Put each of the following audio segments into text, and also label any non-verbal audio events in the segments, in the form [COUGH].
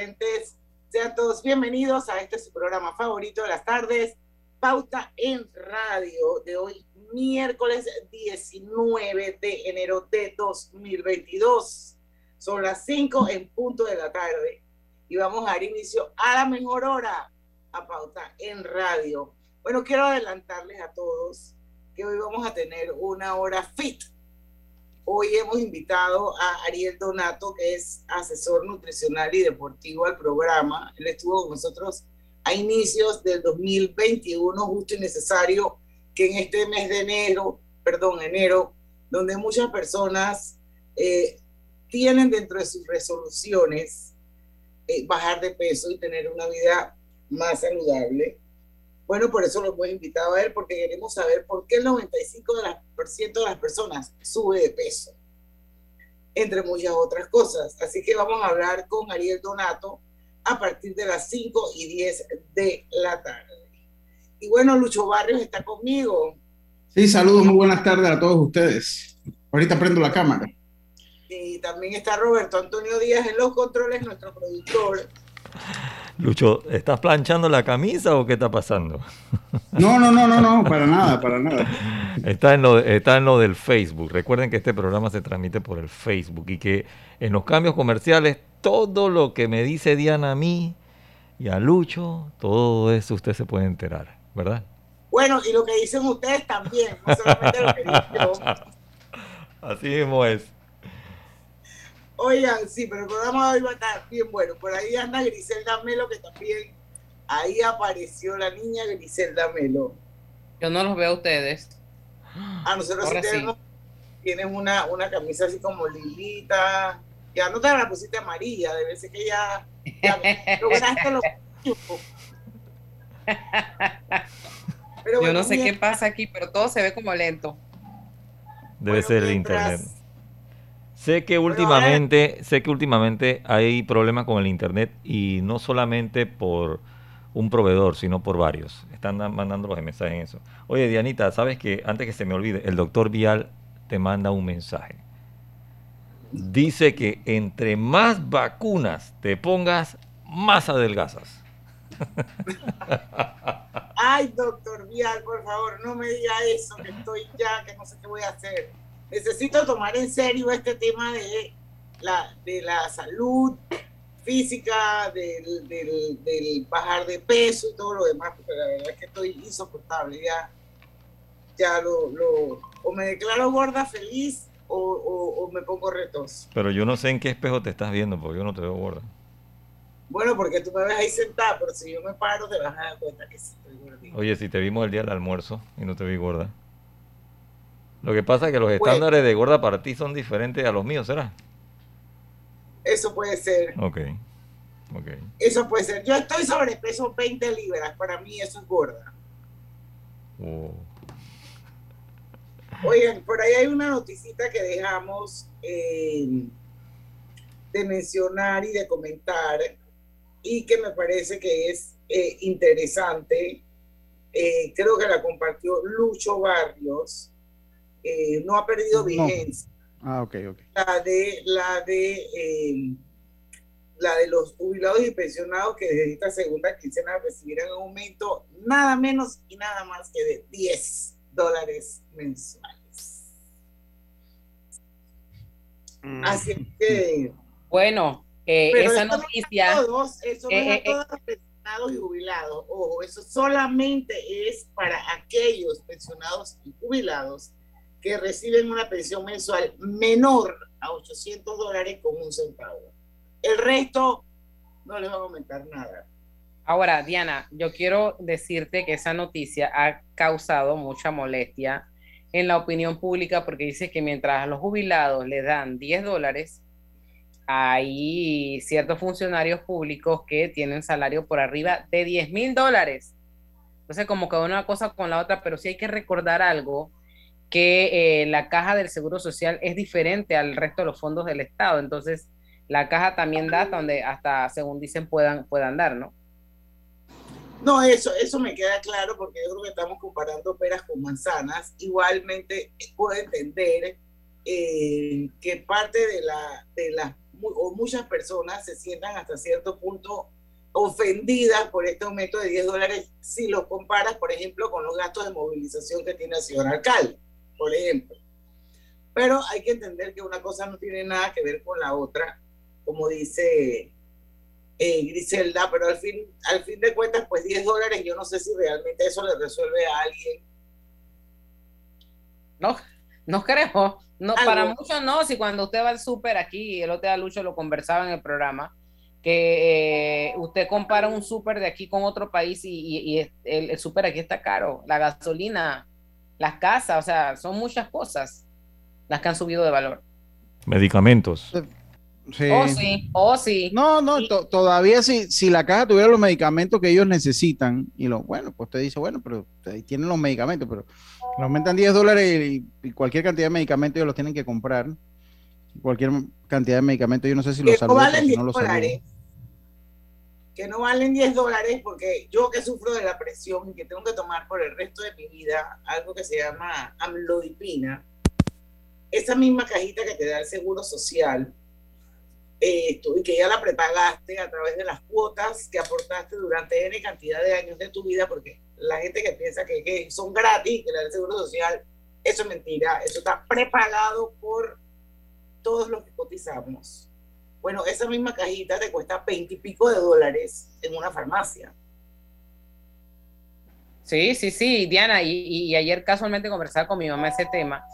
Oyentes. Sean todos bienvenidos a este su programa favorito de las tardes, Pauta en Radio, de hoy miércoles 19 de enero de 2022. Son las 5 en punto de la tarde y vamos a dar inicio a la mejor hora a Pauta en Radio. Bueno, quiero adelantarles a todos que hoy vamos a tener una hora fit Hoy hemos invitado a Ariel Donato, que es asesor nutricional y deportivo al programa. Él estuvo con nosotros a inicios del 2021, justo y necesario que en este mes de enero, perdón, enero, donde muchas personas eh, tienen dentro de sus resoluciones eh, bajar de peso y tener una vida más saludable. Bueno, por eso lo hemos invitado a él, porque queremos saber por qué el 95% de las personas sube de peso, entre muchas otras cosas. Así que vamos a hablar con Ariel Donato a partir de las 5 y 10 de la tarde. Y bueno, Lucho Barrios está conmigo. Sí, saludos, muy buenas tardes a todos ustedes. Ahorita prendo la cámara. Y también está Roberto Antonio Díaz en los controles, nuestro productor. Lucho, ¿estás planchando la camisa o qué está pasando? No, no, no, no, no, para nada, para nada. Está en, lo, está en lo del Facebook. Recuerden que este programa se transmite por el Facebook y que en los cambios comerciales todo lo que me dice Diana a mí y a Lucho, todo eso usted se puede enterar, ¿verdad? Bueno, y lo que dicen ustedes también, no solamente lo que digo yo. [LAUGHS] Así mismo es. Oigan, sí, pero el programa de hoy va a estar bien bueno. Por ahí anda Griselda Melo, que también ahí apareció la niña Griselda Melo. Yo no los veo a ustedes. A nosotros sí tenemos, tienes una, una camisa así como lilita. Ya no te la pusiste amarilla, debe ser que ya, ya lograste [LAUGHS] pero Yo no sé qué pasa aquí, pero todo se ve como lento. Debe ser el internet. Sé que últimamente, sé que últimamente hay problemas con el internet y no solamente por un proveedor, sino por varios. Están mandando los mensajes en eso. Oye, Dianita, sabes que antes que se me olvide, el doctor Vial te manda un mensaje. Dice que entre más vacunas te pongas, más adelgazas. [LAUGHS] Ay, doctor Vial, por favor, no me diga eso, que estoy ya, que no sé qué voy a hacer necesito tomar en serio este tema de la, de la salud física, del, del, bajar de peso y todo lo demás, porque la verdad es que estoy insoportable, ya, ya lo, lo o me declaro gorda feliz o, o, me pongo retos. Pero yo no sé en qué espejo te estás viendo, porque yo no te veo gorda. Bueno, porque tú me ves ahí sentada, pero si yo me paro te vas a dar cuenta que sí estoy gordita. Oye, si te vimos el día del almuerzo y no te vi gorda. Lo que pasa es que los estándares de gorda para ti son diferentes a los míos, ¿será? Eso puede ser. Ok. Ok. Eso puede ser. Yo estoy sobrepeso 20 libras. Para mí eso es gorda. Oh. Oigan, por ahí hay una noticita que dejamos eh, de mencionar y de comentar y que me parece que es eh, interesante eh, creo que la compartió Lucho Barrios, eh, no ha perdido vigencia. Ah, ok, ok. La de, la de, eh, la de los jubilados y pensionados que desde esta segunda quincena recibirán un aumento nada menos y nada más que de 10 dólares mensuales. Mm. Así que... Bueno, esa noticia... eso no es a todos los pensionados y jubilados. Ojo, eso solamente es para aquellos pensionados y jubilados que reciben una pensión mensual menor a 800 dólares con un centavo. El resto no les va a aumentar nada. Ahora, Diana, yo quiero decirte que esa noticia ha causado mucha molestia en la opinión pública porque dice que mientras a los jubilados les dan 10 dólares, hay ciertos funcionarios públicos que tienen salario por arriba de 10 mil dólares. Entonces, como que una cosa con la otra, pero sí hay que recordar algo que eh, la caja del Seguro Social es diferente al resto de los fondos del Estado. Entonces, la caja también da hasta donde, hasta según dicen, puedan, puedan dar, ¿no? No, eso, eso me queda claro porque yo creo que estamos comparando peras con manzanas. Igualmente puedo entender eh, que parte de la, de las, o muchas personas se sientan hasta cierto punto ofendidas por este aumento de 10 dólares si lo comparas, por ejemplo, con los gastos de movilización que tiene el señor alcalde por ejemplo. Pero hay que entender que una cosa no tiene nada que ver con la otra, como dice eh, Griselda, pero al fin, al fin de cuentas, pues 10 dólares, yo no sé si realmente eso le resuelve a alguien. No, no creo. No, para muchos no, si cuando usted va al súper aquí, el otro día Lucho lo conversaba en el programa, que eh, usted compara un súper de aquí con otro país y, el, el súper aquí está caro, la gasolina, las casas, o sea, son muchas cosas las que han subido de valor. Medicamentos. Sí. Oh, sí, oh, sí. No, no, todavía si, si la caja tuviera los medicamentos que ellos necesitan, y lo bueno, pues usted dice, bueno, pero ahí tienen los medicamentos, pero le aumentan 10 dólares y, cualquier cantidad de medicamentos ellos los tienen que comprar. Cualquier cantidad de medicamentos, yo no sé si los saludan o si no los saludan que no valen 10 dólares porque yo que sufro de la presión y que tengo que tomar por el resto de mi vida algo que se llama amlodipina, esa misma cajita que te da el seguro social eh, y que ya la prepagaste a través de las cuotas que aportaste durante N cantidad de años de tu vida, porque la gente que piensa que, que son gratis, que le da el seguro social, eso es mentira, eso está prepagado por todos los que cotizamos. Bueno, esa misma cajita te cuesta 20 y pico de dólares en una farmacia. Sí, sí, sí, Diana, y, ayer casualmente conversaba con mi mamá ese tema,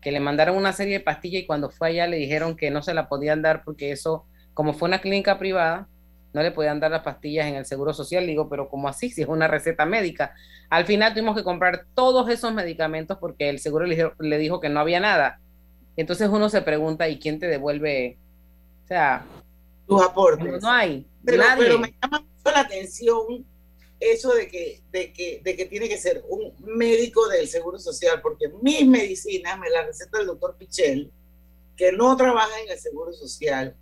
que le mandaron una serie de pastillas y cuando fue allá le dijeron que no se la podían dar porque eso, como fue una clínica privada, no le podían dar las pastillas en el seguro social. digo, pero ¿cómo así? Si es una receta médica. Al final tuvimos que comprar todos esos medicamentos porque el seguro le, le dijo que no había nada. Entonces uno se pregunta, ¿y quién te devuelve o sea, tus aportes. No, hay. Pero, pero, me llama mucho la atención eso de que, de, que, de que tiene que ser un médico del Seguro Social, porque mis medicinas me las receta el doctor Pichel, que no trabaja en el Seguro Social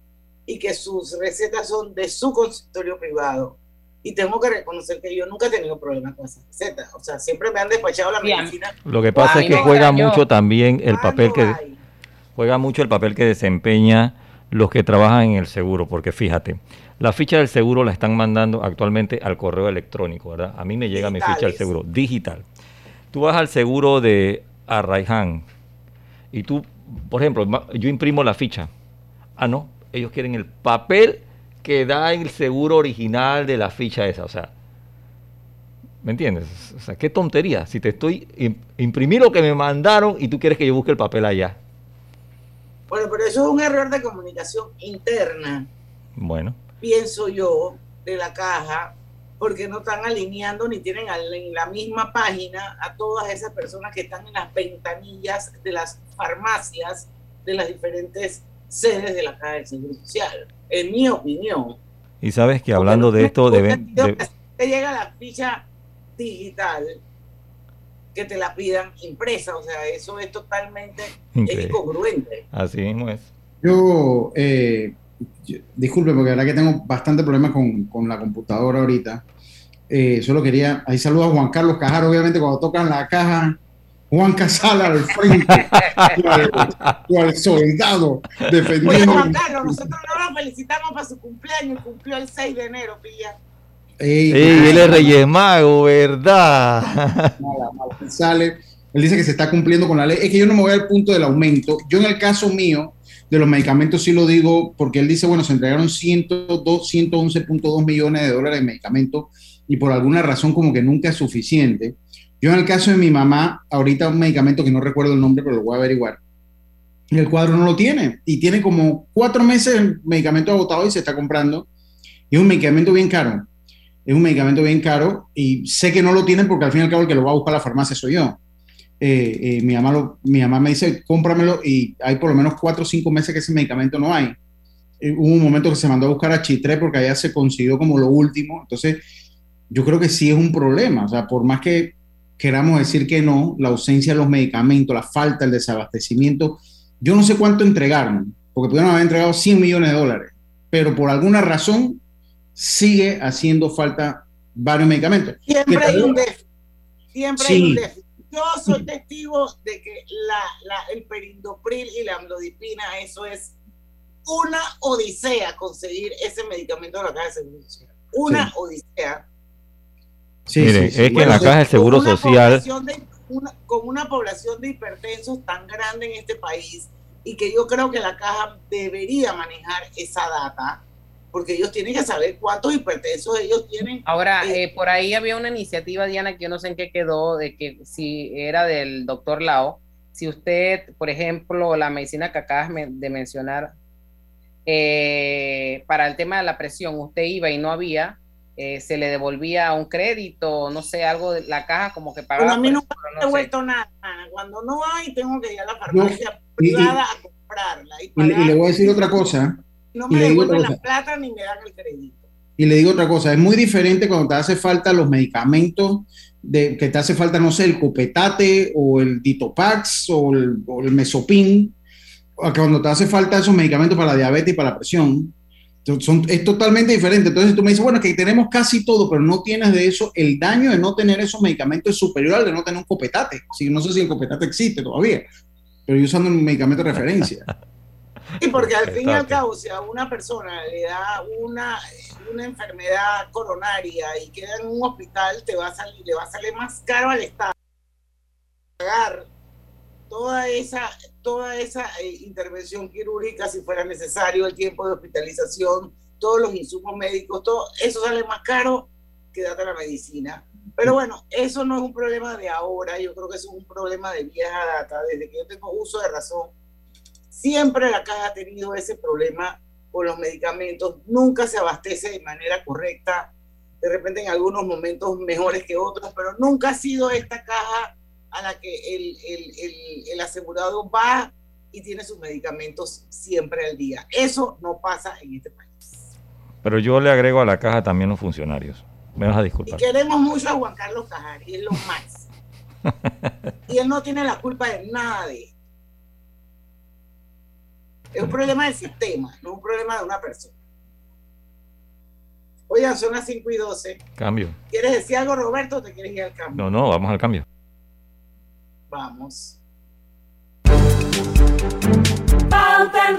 y que sus recetas son de su consultorio privado. Y tengo que reconocer que yo nunca he tenido problemas con esas recetas. O sea, siempre me han despachado la medicina. Lo que pasa es que juega mucho también el papel que juega mucho el papel que desempeña los que trabajan en el seguro, porque fíjate, la ficha del seguro la están mandando actualmente al correo electrónico, ¿verdad? A mí me llega mi ficha del seguro, digital. Tú vas al seguro de Arraiján y tú, por ejemplo, yo imprimo la ficha. Ah, no, ellos quieren el papel que da el seguro original de la ficha esa, o sea, ¿me entiendes? O sea, qué tontería. Si te estoy imprimí lo que me mandaron y tú quieres que yo busque el papel allá. Bueno, pero eso es un error de comunicación interna. Bueno. Pienso yo, de la caja, porque no están alineando ni tienen en la misma página a todas esas personas que están en las ventanillas de las farmacias de las diferentes sedes de la Caja del Seguro Social, en mi opinión. Y sabes que hablando de esto, deben... De... Te llega la ficha digital que te la pidan impresa. O sea, eso es totalmente incongruente. Así mismo es. Yo, eh, disculpe, porque la verdad que tengo bastante problemas con, con, la computadora ahorita. Eh, solo quería, ahí saludo a Juan Carlos Cajaro, obviamente cuando tocan la caja, Juan Casala al frente, [LAUGHS] cual, soldado defendiendo. Juan Carlos, nosotros no lo felicitamos para su cumpleaños, cumplió el 6 de enero, pilla. Ey, él es Reyes Mago, ¿verdad? [LAUGHS] Mala, mala. Sale, él dice que se está cumpliendo con la ley. Es que yo no me voy al punto del aumento. Yo en el caso mío, de los medicamentos sí lo digo porque él dice, bueno, se entregaron 102, 111.2 millones de dólares de medicamentos y por alguna razón como que nunca es suficiente. Yo en el caso de mi mamá, ahorita un medicamento que no recuerdo el nombre, pero lo voy a averiguar. El cuadro no lo tiene y tiene como cuatro meses el medicamento agotado y se está comprando. Y es un medicamento bien caro. Es un medicamento bien caro y sé que no lo tienen porque al fin y al cabo el que lo va a buscar a la farmacia soy yo. Eh, eh, mi, mamá mi mamá me dice, cómpramelo y hay por lo menos cuatro o cinco meses que ese medicamento no hay. Eh, hubo un momento que se mandó a buscar a Chitré porque allá se consiguió como lo último. Entonces, yo creo que sí es un problema. O sea, por más que queramos decir que no, la ausencia de los medicamentos, la falta, el desabastecimiento, yo no sé cuánto entregaron, porque pudieron haber entregado 100 millones de dólares, pero por alguna razón sigue haciendo falta varios medicamentos. Siempre hay un déficit. Siempre hay un déficit. Yo soy testigo de que la, la, el perindopril y la amlodipina, eso es una odisea conseguir ese medicamento de la caja de seguro social. Una sí. odisea. Sí, Mire, sí, es que en la caja de seguro social. De, una, con una población de hipertensos tan grande en este país y que yo creo que la caja debería manejar esa data porque ellos tienen que saber cuántos hipertensos ellos tienen. Ahora, eh, por ahí había una iniciativa, Diana, que yo no sé en qué quedó, de que si era del doctor Lao, si usted, por ejemplo, la medicina que acabas de mencionar, eh, para el tema de la presión, usted iba y no había, eh, se le devolvía un crédito, no sé, algo de la caja como que pagaba. Bueno, a mí no me ha devuelto no nada. Cuando no hay, tengo que ir a la farmacia no, privada y, a comprarla. Y, y, le voy a decir otra cosa. No me devuelven la plata ni me dan el crédito. Y le digo otra cosa, es muy diferente cuando te hace falta los medicamentos, de, que te hace falta, no sé, el copetate o el ditopax o el, o el mesopin, o cuando te hace falta esos medicamentos para la diabetes y para la presión. Son, es totalmente diferente. Entonces tú me dices, bueno, que tenemos casi todo, pero no tienes de eso, el daño de no tener esos medicamentos es superior al de no tener un copetate. Sí, no sé si el copetate existe todavía, pero yo usando un medicamento de referencia. [LAUGHS] Sí, porque al fin y al cabo, si a una persona le da una, una enfermedad coronaria y queda en un hospital, te va a salir, le va a salir más caro al Estado pagar toda esa, toda esa eh, intervención quirúrgica si fuera necesario, el tiempo de hospitalización, todos los insumos médicos, todo eso sale más caro que darte la medicina. Pero bueno, eso no es un problema de ahora, yo creo que eso es un problema de vieja data, desde que yo tengo uso de razón. Siempre la caja ha tenido ese problema con los medicamentos, nunca se abastece de manera correcta, de repente en algunos momentos mejores que otros, pero nunca ha sido esta caja a la que el, el, el, el, asegurado va y tiene sus medicamentos siempre al día. Eso no pasa en este país. Pero yo le agrego a la caja también los funcionarios. Me vas a disculpar. Y queremos mucho a Juan Carlos Cajari, es lo más. [LAUGHS] y él no tiene la culpa de nada de. Es un problema del sistema, no un problema de una persona. Oigan, son las 5 y 12. Cambio. ¿Quieres decir algo, Roberto, o te quieres ir al cambio? No, no, vamos al cambio. Vamos. Pauta en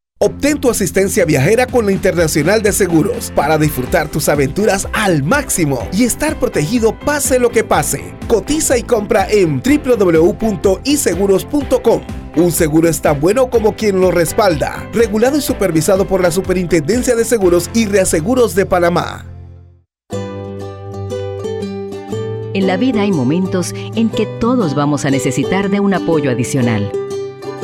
Obtén tu asistencia viajera con la Internacional de Seguros para disfrutar tus aventuras al máximo y estar protegido pase lo que pase. Cotiza y compra en www.iseguros.com. Un seguro es tan bueno como quien lo respalda. Regulado y supervisado por la Superintendencia de Seguros y Reaseguros de Panamá. En la vida hay momentos en que todos vamos a necesitar de un apoyo adicional.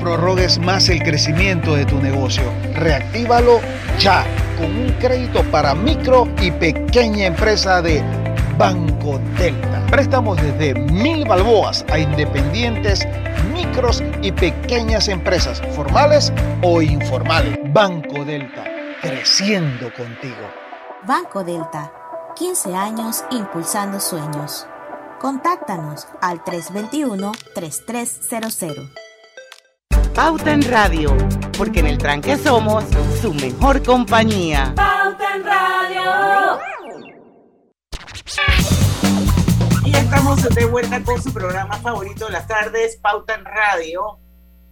Prorrogues más el crecimiento de tu negocio. Reactívalo ya con un crédito para micro y pequeña empresa de Banco Delta. Préstamos desde mil balboas a independientes, micros y pequeñas empresas, formales o informales. Banco Delta, creciendo contigo. Banco Delta, 15 años impulsando sueños. Contáctanos al 321-3300. Pauta en Radio, porque en el tranque somos su mejor compañía. Pauta en Radio. Y estamos de vuelta con su programa favorito de las tardes, Pauta en Radio.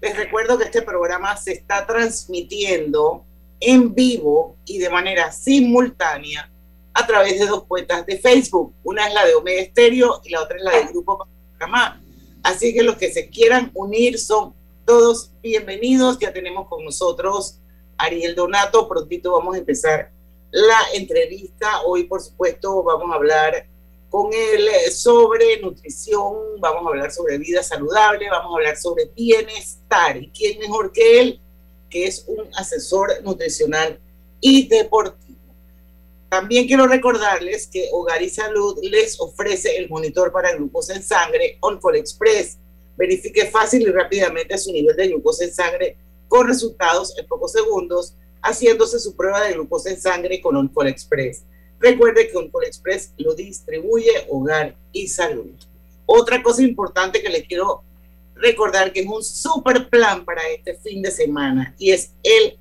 Les recuerdo que este programa se está transmitiendo en vivo y de manera simultánea a través de dos cuentas de Facebook. Una es la de Omega Estéreo y la otra es la del Grupo Panamá. Así que los que se quieran unir son todos bienvenidos. Ya tenemos con nosotros Ariel Donato. Prontito vamos a empezar la entrevista. Hoy, por supuesto, vamos a hablar con él sobre nutrición, vamos a hablar sobre vida saludable, vamos a hablar sobre bienestar. ¿Y quién mejor que él, que es un asesor nutricional y deportivo? También quiero recordarles que Hogar y Salud les ofrece el monitor para glucosa en sangre OnCall Express verifique fácil y rápidamente su nivel de glucosa en sangre con resultados en pocos segundos, haciéndose su prueba de glucosa en sangre con OnCall Express. Recuerde que OnCall Express lo distribuye Hogar y Salud. Otra cosa importante que les quiero recordar que es un super plan para este fin de semana y es el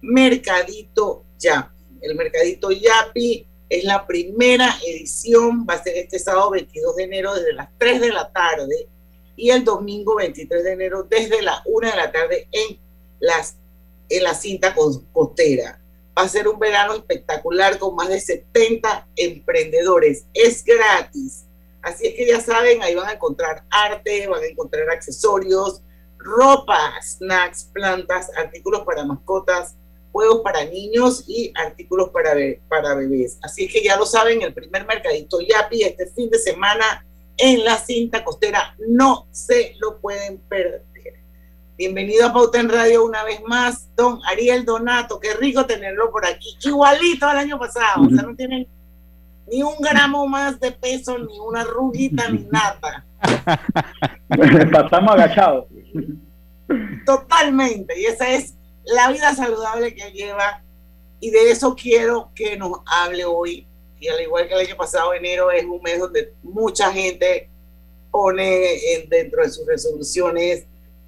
Mercadito Yapi. El Mercadito Yapi es la primera edición, va a ser este sábado 22 de enero desde las 3 de la tarde y el domingo 23 de enero desde la 1 de la tarde en, las, en la cinta costera. Va a ser un verano espectacular con más de 70 emprendedores. Es gratis. Así es que ya saben, ahí van a encontrar arte, van a encontrar accesorios, ropa, snacks, plantas, artículos para mascotas, juegos para niños y artículos para, para bebés. Así es que ya lo saben, el primer mercadito Yapi este fin de semana en la cinta costera. No se lo pueden perder. Bienvenido a Pauta en Radio una vez más, don Ariel Donato. Qué rico tenerlo por aquí. Igualito al año pasado. O sea, no tienen ni un gramo más de peso, ni una rugita, ni nada. [LAUGHS] Pasamos agachados. Totalmente. Y esa es la vida saludable que lleva. Y de eso quiero que nos hable hoy y al igual que el año pasado, enero es un mes donde mucha gente pone dentro de sus resoluciones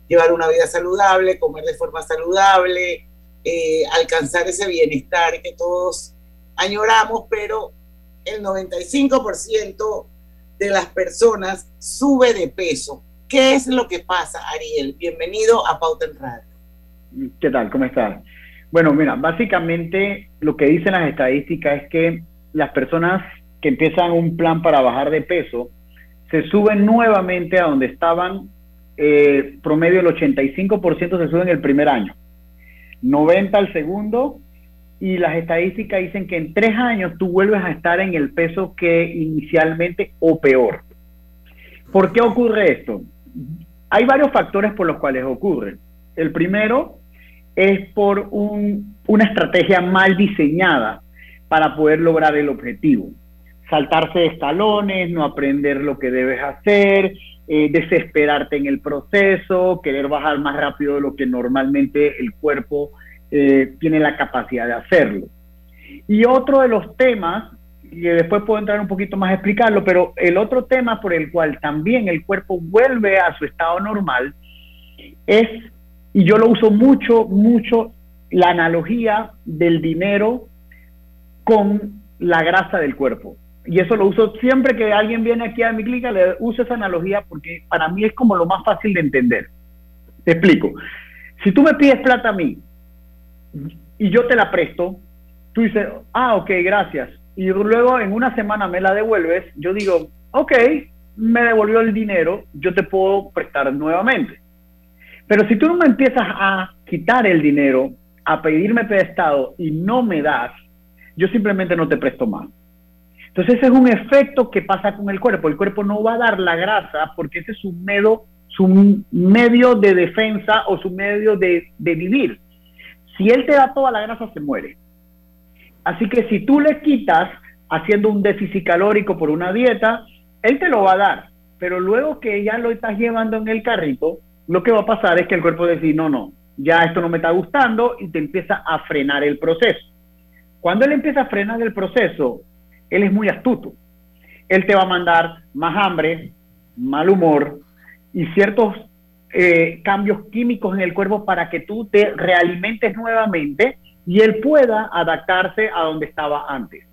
llevar una vida saludable, comer de forma saludable, eh, alcanzar ese bienestar que todos añoramos, pero el 95% de las personas sube de peso. ¿Qué es lo que pasa, Ariel? Bienvenido a Pauta en Radio. ¿Qué tal? ¿Cómo estás? Bueno, mira, básicamente lo que dicen las estadísticas es que las personas que empiezan un plan para bajar de peso se suben nuevamente a donde estaban eh, promedio el 85% se sube en el primer año, 90 al segundo, y las estadísticas dicen que en tres años tú vuelves a estar en el peso que inicialmente o peor. ¿Por qué ocurre esto? Hay varios factores por los cuales ocurre. El primero es por una estrategia mal diseñada para poder lograr el objetivo. Saltarse escalones, no aprender lo que debes hacer, eh, desesperarte en el proceso, querer bajar más rápido de lo que normalmente el cuerpo eh, tiene la capacidad de hacerlo. Y otro de los temas, y después puedo entrar un poquito más a explicarlo, pero el otro tema por el cual también el cuerpo vuelve a su estado normal es y yo lo uso mucho, mucho, la analogía del dinero con la grasa del cuerpo. Y eso lo uso siempre que alguien viene aquí a mi clínica, le uso esa analogía porque para mí es como lo más fácil de entender. Te explico. Si tú me pides plata a mí y yo te la presto, tú dices, ah, ok, gracias. Y luego en una semana me la devuelves, yo digo, ok, me devolvió el dinero, yo te puedo prestar nuevamente. Pero si tú no me empiezas a quitar el dinero, a pedirme prestado y no me das, yo simplemente no te presto más. Entonces ese es un efecto que pasa con el cuerpo. El cuerpo no va a dar la grasa porque ese es su medio, su medio de defensa o su medio de, de vivir. Si él te da toda la grasa, se muere. Así que si tú le quitas haciendo un déficit calórico por una dieta, él te lo va a dar. Pero luego que ya lo estás llevando en el carrito, lo que va a pasar es que el cuerpo dice, no, no, ya esto no me está gustando y te empieza a frenar el proceso. Cuando él empieza a frenar el proceso, él es muy astuto. Él te va a mandar más hambre, mal humor y ciertos eh, cambios químicos en el cuerpo para que tú te realimentes nuevamente y él pueda adaptarse a donde estaba antes.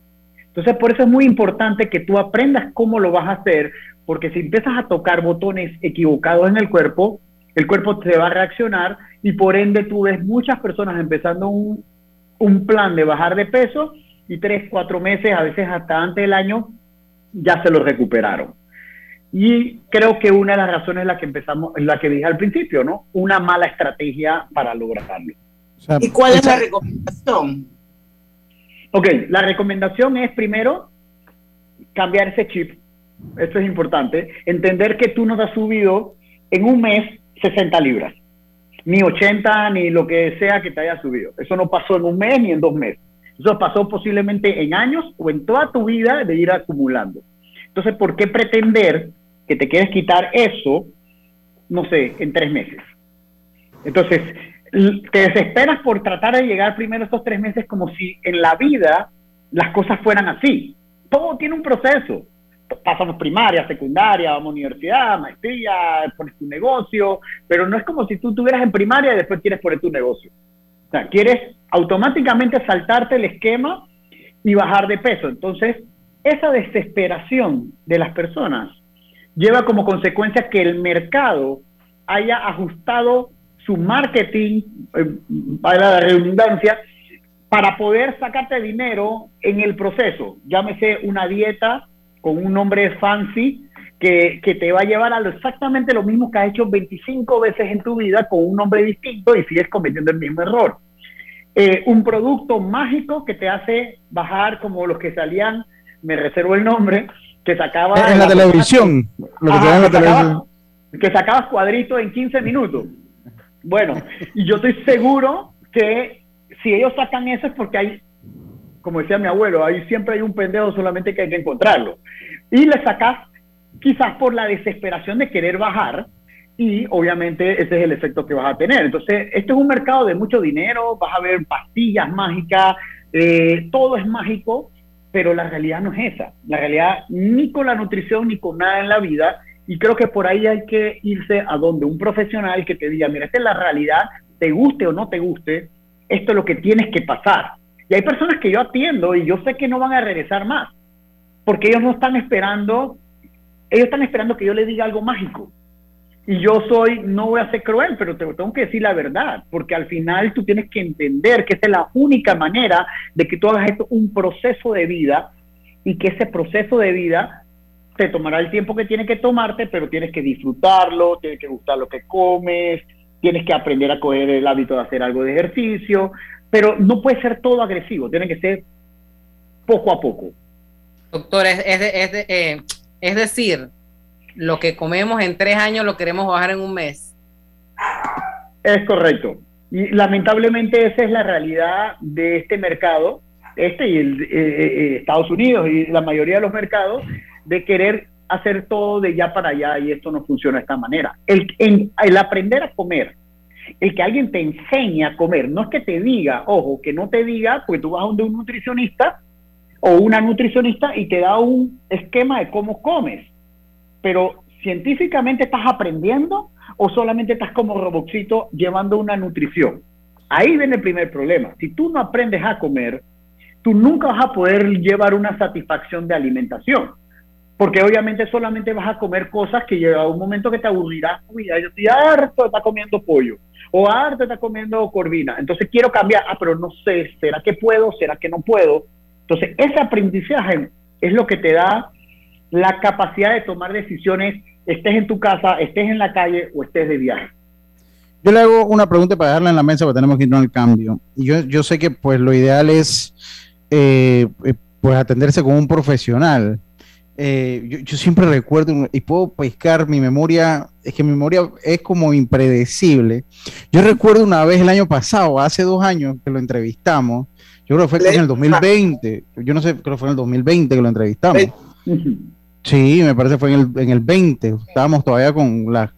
Entonces, por eso es muy importante que tú aprendas cómo lo vas a hacer, porque si empiezas a tocar botones equivocados en el cuerpo, el cuerpo te va a reaccionar y por ende tú ves muchas personas empezando un, plan de bajar de peso y tres, cuatro meses, a veces hasta antes del año, ya se lo recuperaron. Y creo que una de las razones es la que empezamos, la que dije al principio, ¿no? Una mala estrategia para lograrlo. ¿Y cuál es la recomendación? Ok, la recomendación es primero cambiar ese chip. Esto es importante. Entender que tú nos has subido en un mes 60 libras, ni 80, ni lo que sea que te haya subido. Eso no pasó en un mes ni en dos meses. Eso pasó posiblemente en años o en toda tu vida de ir acumulando. Entonces, ¿por qué pretender que te quieres quitar eso, no sé, en tres meses? Entonces, te desesperas por tratar de llegar primero estos tres meses como si en la vida las cosas fueran así. Todo tiene un proceso pasamos primaria, secundaria, vamos a universidad, maestría, pones tu negocio, pero no es como si tú estuvieras en primaria y después quieres poner tu negocio. O sea, quieres automáticamente saltarte el esquema y bajar de peso. Entonces, esa desesperación de las personas lleva como consecuencia que el mercado haya ajustado su marketing, eh, para la redundancia, para poder sacarte dinero en el proceso. Llámese una dieta, con un nombre fancy que, te va a llevar a exactamente lo mismo que has hecho 25 veces en tu vida con un nombre distinto y sigues cometiendo el mismo error. Eh, un producto mágico que te hace bajar como los que salían, me reservo el nombre, que sacaba... En la, televisión, lo que, en la televisión. que sacabas cuadritos en 15 minutos. Bueno, y yo estoy seguro que si ellos sacan eso es porque hay como decía mi abuelo, ahí siempre hay un pendejo, solamente que hay que encontrarlo. Y le sacas quizás por la desesperación de querer bajar y obviamente ese es el efecto que vas a tener. Entonces, esto es un mercado de mucho dinero, vas a ver pastillas mágicas, eh, todo es mágico, pero la realidad no es esa. La realidad ni con la nutrición ni con nada en la vida. Y creo que por ahí hay que irse a donde un profesional que te diga, mira, esta es la realidad, te guste o no te guste, esto es lo que tienes que pasar. Y hay personas que yo atiendo y yo sé que no van a regresar más, porque ellos no están esperando, ellos están esperando que yo les diga algo mágico. Y yo soy, no voy a ser cruel, pero te tengo que decir la verdad, porque al final tú tienes que entender que esa es la única manera de que tú hagas esto un proceso de vida y que ese proceso de vida te tomará el tiempo que tiene que tomarte, pero tienes que disfrutarlo, tienes que gustar lo que comes, tienes que aprender a coger el hábito de hacer algo de ejercicio, pero no puede ser todo agresivo, tiene que ser poco a poco. Doctor, es, es, eh, es decir, lo que comemos en tres años lo queremos bajar en un mes. Es correcto. Y lamentablemente esa es la realidad de este mercado, este y el, eh, eh, Estados Unidos y la mayoría de los mercados, de querer hacer todo de ya para allá y esto no funciona de esta manera. El, el aprender a comer, el que alguien te enseñe a comer, no es que te diga, ojo, que no te diga, porque tú vas un, un nutricionista o una nutricionista y te da un esquema de cómo comes, pero científicamente estás aprendiendo o solamente estás como robotcito llevando una nutrición. Ahí viene el primer problema. Si tú no aprendes a comer, tú nunca vas a poder llevar una satisfacción de alimentación porque obviamente solamente vas a comer cosas que llega un momento que te aburrirás. Uy, yo estoy harto de estar comiendo pollo o harto de estar comiendo corvina. Entonces quiero cambiar. Ah, pero no sé, ¿será que puedo? ¿Será que no puedo? Entonces ese aprendizaje es lo que te da la capacidad de tomar decisiones, estés en tu casa, estés en la calle o estés de viaje. Yo le hago una pregunta para dejarla en la mesa porque tenemos que irnos al cambio. Y yo, yo sé que pues lo ideal es eh, eh, pues atenderse con un profesional eh, yo, siempre recuerdo y puedo pescar mi memoria, es que mi memoria es como impredecible. Yo recuerdo una vez el año pasado, hace dos años que lo entrevistamos, yo creo que fue en el 2020, yo no sé, creo que fue en el 2020 que lo entrevistamos. Sí, me parece que fue en el, en el 20, estábamos todavía con las,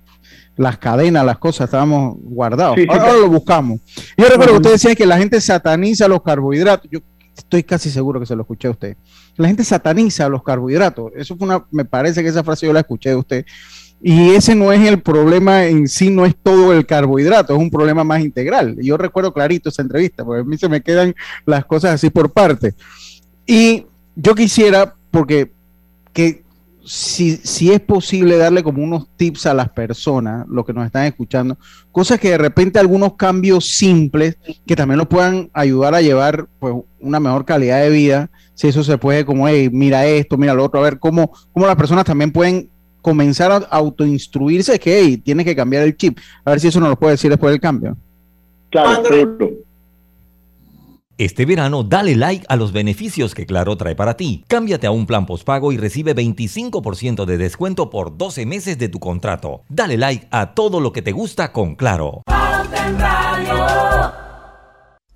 las cadenas, las cosas, estábamos guardados. ahora, lo buscamos. Yo recuerdo que usted decía que la gente sataniza los carbohidratos. Yo estoy casi seguro que se lo escuché a usted. La gente sataniza los carbohidratos. Eso fue una, me parece que esa frase yo la escuché de usted. Y ese no es el problema en sí, no es todo el carbohidrato, es un problema más integral. Yo recuerdo clarito esa entrevista, porque a mí se me quedan las cosas así por parte. Y yo quisiera, porque que si, si es posible darle como unos tips a las personas, los que nos están escuchando, cosas que de repente algunos cambios simples que también los puedan ayudar a llevar pues, una mejor calidad de vida, si eso se puede como, hey, mira esto, mira lo otro, a ver cómo, cómo las personas también pueden comenzar a autoinstruirse que hey, tienes que cambiar el chip. A ver si eso nos lo puede decir después del cambio. Claro, este verano dale like a los beneficios que Claro trae para ti. Cámbiate a un plan postpago y recibe 25% de descuento por 12 meses de tu contrato. Dale like a todo lo que te gusta con Claro.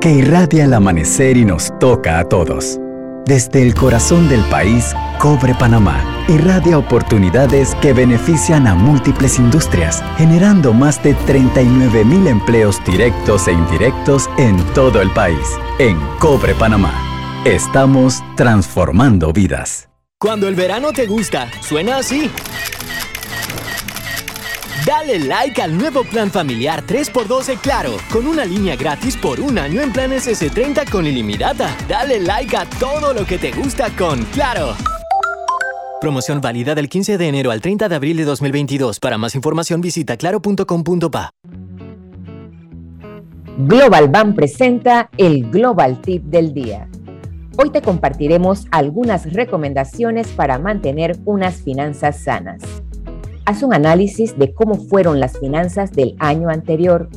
que irradia el amanecer y nos toca a todos. Desde el corazón del país, Cobre Panamá irradia oportunidades que benefician a múltiples industrias, generando más de 39 mil empleos directos e indirectos en todo el país. En Cobre Panamá, estamos transformando vidas. Cuando el verano te gusta, suena así. Dale like al nuevo plan familiar 3x2 de Claro, con una línea gratis por un año en planes S30 con ilimitada. Dale like a todo lo que te gusta con Claro. Promoción válida del 15 de enero al 30 de abril de 2022. Para más información visita claro.com.pa. Global Bank presenta el Global Tip del día. Hoy te compartiremos algunas recomendaciones para mantener unas finanzas sanas. Haz un análisis de cómo fueron las finanzas del año anterior.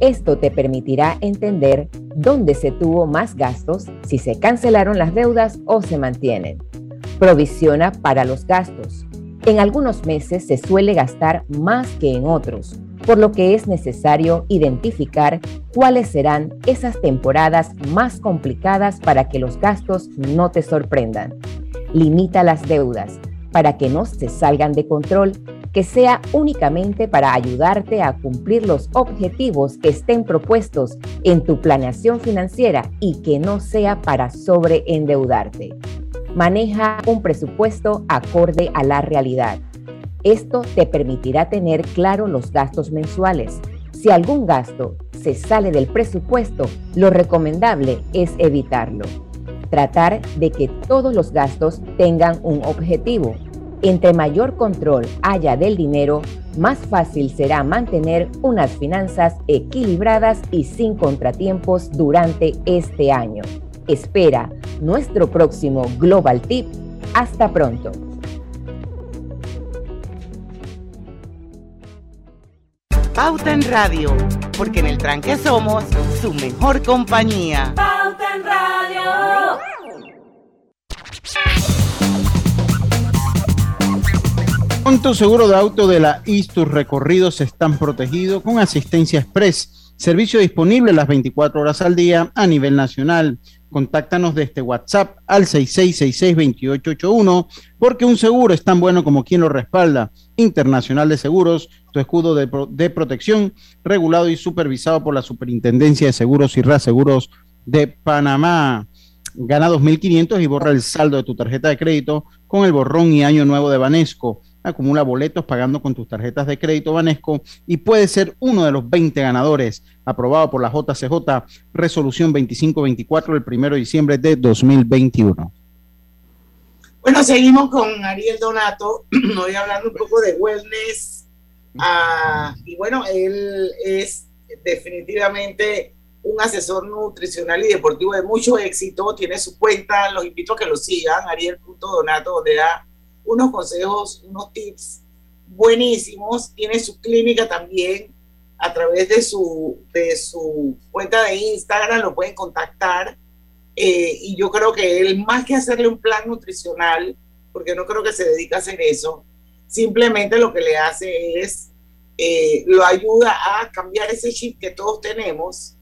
Esto te permitirá entender dónde se tuvo más gastos, si se cancelaron las deudas o se mantienen. Provisiona para los gastos. En algunos meses se suele gastar más que en otros, por lo que es necesario identificar cuáles serán esas temporadas más complicadas para que los gastos no te sorprendan. Limita las deudas para que no se salgan de control, que sea únicamente para ayudarte a cumplir los objetivos que estén propuestos en tu planeación financiera y que no sea para sobreendeudarte. Maneja un presupuesto acorde a la realidad. Esto te permitirá tener claro los gastos mensuales. Si algún gasto se sale del presupuesto, lo recomendable es evitarlo. Tratar de que todos los gastos tengan un objetivo. Entre mayor control haya del dinero, más fácil será mantener unas finanzas equilibradas y sin contratiempos durante este año. Espera nuestro próximo Global Tip. Hasta pronto. Pauta en Radio, porque en el tranque somos su mejor compañía. Pauta en Radio. Con tu seguro de auto de la IS, tus recorridos están protegidos con asistencia express. Servicio disponible las 24 horas al día a nivel nacional. Contáctanos desde WhatsApp al 6666-2881 porque un seguro es tan bueno como quien lo respalda. Internacional de Seguros, tu escudo de, de protección, regulado y supervisado por la Superintendencia de Seguros y Reaseguros de Panamá. Gana 2.500 y borra el saldo de tu tarjeta de crédito con el borrón y año nuevo de Banesco. Acumula boletos pagando con tus tarjetas de crédito Banesco y puede ser uno de los 20 ganadores. Aprobado por la JCJ, resolución 2524 del 1 de diciembre de 2021. Bueno, seguimos con Ariel Donato, [CLEARS THROAT] hoy hablando un poco de wellness. Ah, y bueno, él es definitivamente un asesor nutricional y deportivo de mucho éxito. Tiene su cuenta, los invito a que lo sigan, ariel.donato, donde da unos consejos, unos tips buenísimos. Tiene su clínica también a través de su, de su cuenta de Instagram, lo pueden contactar. Eh, y yo creo que él, más que hacerle un plan nutricional, porque no creo que se dedique a hacer eso, simplemente lo que le hace es, eh, lo ayuda a cambiar ese chip que todos tenemos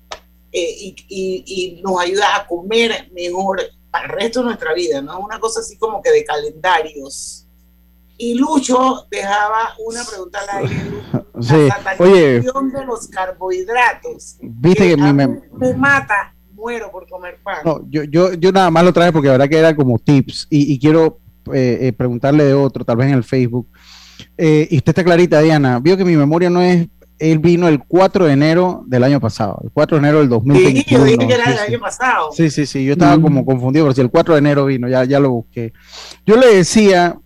eh, y, y- y nos ayuda a comer mejor para el resto de nuestra vida, ¿no? Una cosa así como que de calendarios. Y Lucho dejaba una pregunta al aire. [LAUGHS] Sí, La oye, de los carbohidratos. viste que mi mem- Me mata, muero por comer pan. No, yo, yo, yo nada más lo traje porque la verdad que era como tips y, y quiero eh, eh, preguntarle de otro, tal vez en el Facebook. Eh, y usted está clarita, Diana, vio que mi memoria no es, él vino el 4 de enero del año pasado, el 4 de enero del Sí, 2021. yo dije que era sí, el sí. año pasado. Sí, sí, sí, yo estaba como confundido, pero si el 4 de enero vino, ya, ya lo busqué. Yo le decía,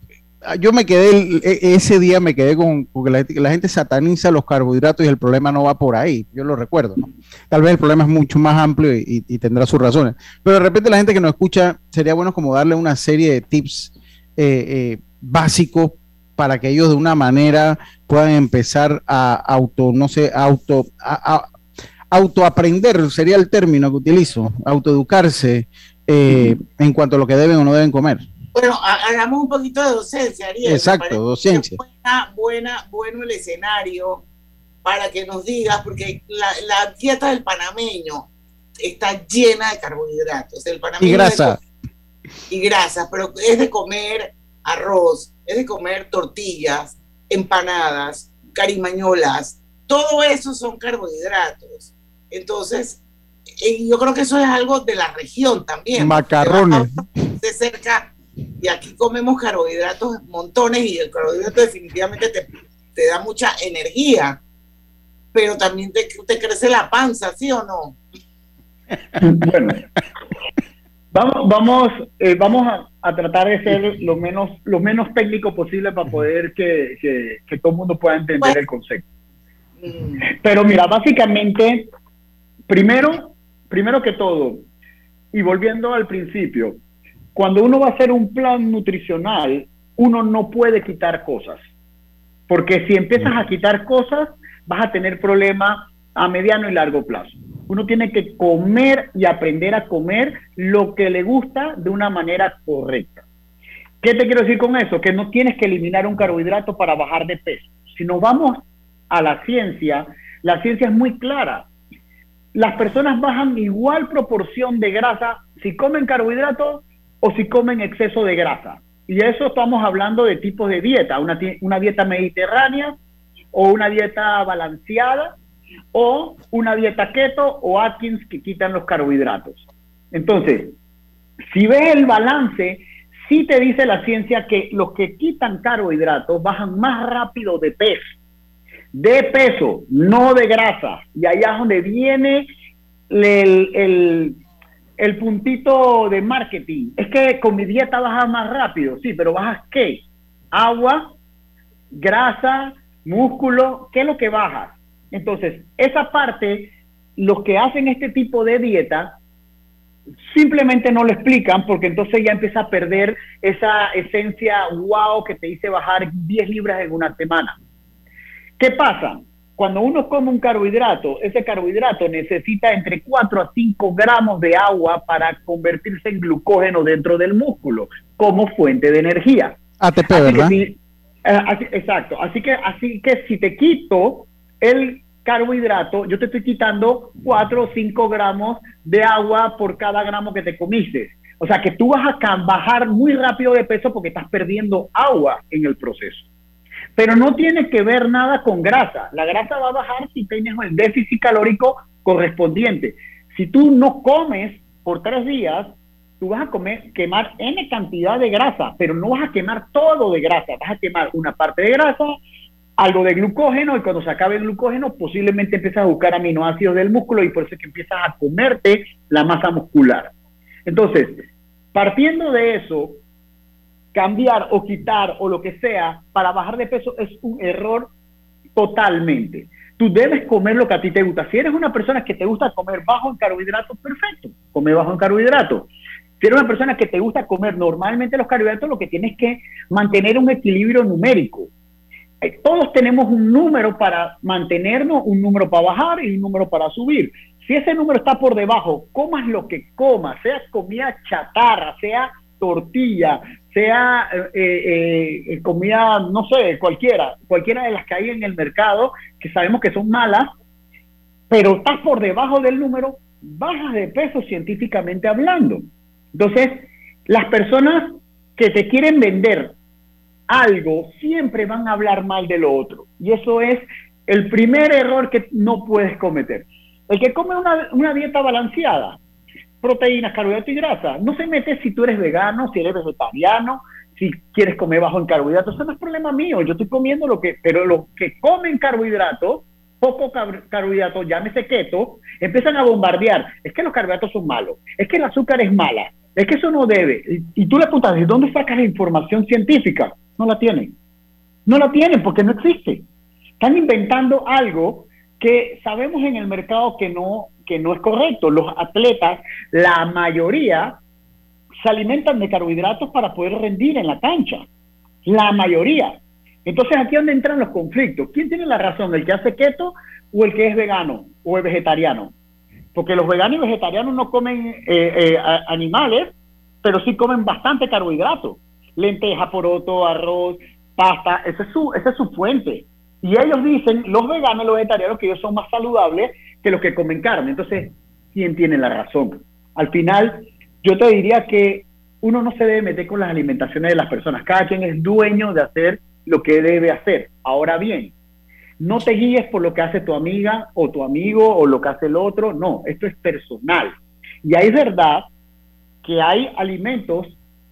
yo me quedé, e- ese día me quedé con, porque la, gente- la gente sataniza los carbohidratos y el problema no va por ahí, yo lo recuerdo, ¿no? Tal vez el problema es mucho más amplio y, y- y tendrá sus razones, pero de repente la gente que nos escucha, sería bueno como darle una serie de tips eh, eh, básicos para que ellos de una manera puedan empezar a auto, no sé, auto, a- a- autoaprender sería el término que utilizo, autoeducarse eh, en cuanto a lo que deben o no deben comer. Bueno, ha- hagamos un poquito de docencia, Ariel. Exacto, docencia. Buena, buena, bueno el escenario para que nos digas, porque la, la dieta del panameño está llena de carbohidratos. El panameño Y grasa. y grasas, pero es de comer arroz, es de comer tortillas, empanadas, carimañolas, todo eso son carbohidratos. Entonces, eh, yo creo que eso es algo de la región también. Macarrones. De cerca, y aquí comemos carbohidratos montones y el carbohidrato definitivamente te, te da mucha energía, pero también te, te crece la panza, ¿sí o no? Bueno, Vamos, vamos, eh, vamos a, tratar de ser lo menos, lo menos técnico posible para poder que, que, todo el mundo pueda entender el concepto. Mm. Pero mira, básicamente, primero, primero que todo, y volviendo al principio, cuando uno va a hacer un plan nutricional, uno no puede quitar cosas. Porque si empiezas a quitar cosas, vas a tener problemas a mediano y largo plazo. Uno tiene que comer y aprender a comer lo que le gusta de una manera correcta. ¿Qué te quiero decir con eso? Que no tienes que eliminar un carbohidrato para bajar de peso. Si nos vamos a la ciencia, la ciencia es muy clara. Las personas bajan igual proporción de grasa si comen carbohidratos o si comen exceso de grasa. Y eso estamos hablando de tipos de dieta, una, una dieta mediterránea o una dieta balanceada o una dieta keto o Atkins que quitan los carbohidratos. Entonces, si ves el balance, sí te dice la ciencia que los que quitan carbohidratos bajan más rápido de peso. De peso, no de grasa. Y allá es donde viene el, el, puntito de marketing. Es que con mi dieta bajas más rápido. Sí, pero bajas qué? Agua, grasa, músculo. ¿Qué es lo que bajas? Entonces, esa parte, los que hacen este tipo de dieta, simplemente no lo explican porque entonces ya empieza a perder esa esencia wow que te dice bajar 10 libras en una semana. ¿Qué pasa? Cuando uno come un carbohidrato, ese carbohidrato necesita entre 4 a 5 gramos de agua para convertirse en glucógeno dentro del músculo como fuente de energía. ATP, ¿verdad? Eh, exacto. Así que, así que si te quito el carbohidrato, yo te estoy quitando 4 o 5 gramos de agua por cada gramo que te comiste. O sea que tú vas a bajar muy rápido de peso porque estás perdiendo agua en el proceso. Pero no tiene que ver nada con grasa. La grasa va a bajar si tienes el déficit calórico correspondiente. Si tú no comes por tres días, tú vas a comer, quemar N cantidad de grasa, pero no vas a quemar todo de grasa. Vas a quemar una parte de grasa algo de glucógeno y cuando se acabe el glucógeno posiblemente empiezas a buscar aminoácidos del músculo y por eso es que empiezas a comerte la masa muscular. Entonces, partiendo de eso, cambiar o quitar o lo que sea para bajar de peso es un error totalmente. Tú debes comer lo que a ti te gusta. Si eres una persona que te gusta comer bajo en carbohidratos, perfecto, come bajo en carbohidratos. Si eres una persona que te gusta comer normalmente los carbohidratos, lo que tienes que mantener un equilibrio numérico. Eh, todos tenemos un número para mantenernos, un número para bajar y un número para subir. Si ese número está por debajo, comas lo que comas, sea comida chatarra, sea tortilla, sea eh, eh, comida, no sé, cualquiera, cualquiera de las que hay en el mercado, que sabemos que son malas, pero estás por debajo del número, bajas de peso científicamente hablando. Entonces, las personas que te quieren vender algo, siempre van a hablar mal de lo otro. Y eso es el primer error que no puedes cometer. El que come una, dieta balanceada, proteínas, carbohidratos y grasa, no se mete si tú eres vegano, si eres vegetariano, si quieres comer bajo en carbohidratos, eso no es problema mío, yo estoy comiendo lo que, pero los que comen carbohidratos, poco carbohidratos, llámese keto, empiezan a bombardear, es que los carbohidratos son malos, es que el azúcar es mala, es que eso no debe. Y, tú le preguntas, ¿de dónde sacas la información científica? No la tienen. No la tienen porque no existe. Están inventando algo que sabemos en el mercado que no, que no es correcto. Los atletas, la mayoría, se alimentan de carbohidratos para poder rendir en la cancha. La mayoría. Entonces aquí es donde entran los conflictos. ¿Quién tiene la razón? ¿El que hace keto o el que es vegano o es vegetariano? Porque los veganos y vegetarianos no comen eh, eh, animales, pero sí comen bastante carbohidratos lenteja, poroto, arroz, pasta, esa es su, esa es su fuente. Y ellos dicen, los veganos, los vegetarianos, que ellos son más saludables que los que comen carne. Entonces, ¿quién tiene la razón? Al final, yo te diría que uno no se debe meter con las alimentaciones de las personas. Cada quien es dueño de hacer lo que debe hacer. Ahora bien, no te guíes por lo que hace tu amiga o tu amigo o lo que hace el otro. No, esto es personal. Y hay verdad que hay alimentos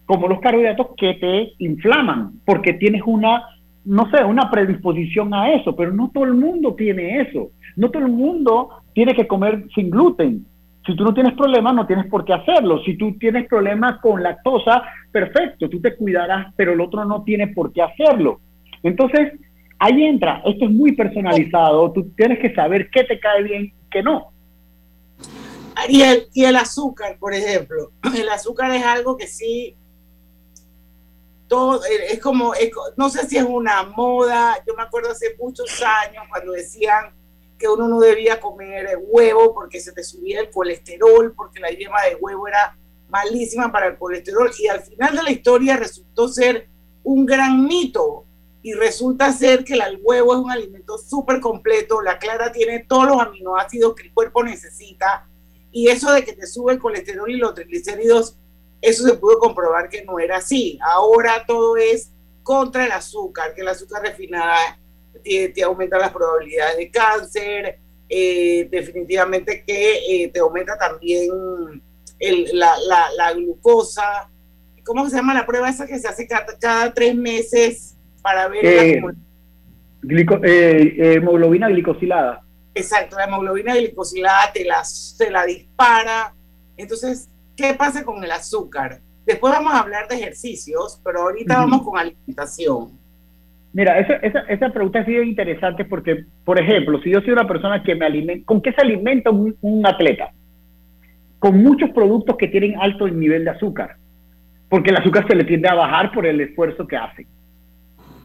como los carbohidratos que te inflaman, porque tienes una, no sé, una predisposición a eso, pero no todo el mundo tiene eso. No todo el mundo tiene que comer sin gluten. Si tú no tienes problemas, no tienes por qué hacerlo. Si tú tienes problemas con lactosa, perfecto, tú te cuidarás, pero el otro no tiene por qué hacerlo. Entonces, ahí entra, esto es muy personalizado, tú tienes que saber qué te cae bien qué no. Y el, y el azúcar, por ejemplo. [CLEARS THROAT] El azúcar es algo que sí, todo, eh, es como, no sé si es una moda, yo me acuerdo hace muchos años cuando decían que uno no debía comer huevo porque se te subía el colesterol, porque la yema de huevo era malísima para el colesterol y al final de la historia resultó ser un gran mito y resulta ser que el huevo es un alimento súper completo, la clara tiene todos los aminoácidos que el cuerpo necesita y eso de que te sube el colesterol y los triglicéridos, eso se pudo comprobar que no era así. Ahora todo es contra el azúcar, que el azúcar refinada te, aumenta las probabilidades de cáncer, eh, definitivamente que eh, te aumenta también la, glucosa. ¿Cómo se llama la prueba esa que se hace cada, tres meses para ver eh, la hemoglobina glicosilada? Exacto, la hemoglobina glicosilada te la, te la dispara. Entonces, ¿qué pasa con el azúcar? Después vamos a hablar de ejercicios, pero ahorita vamos con alimentación. Mira, esa, esa, esa, pregunta es bien interesante porque, por ejemplo, si yo soy una persona que me alimenta, ¿con qué se alimenta un, atleta? Con muchos productos que tienen alto nivel de azúcar, porque el azúcar se le tiende a bajar por el esfuerzo que hace.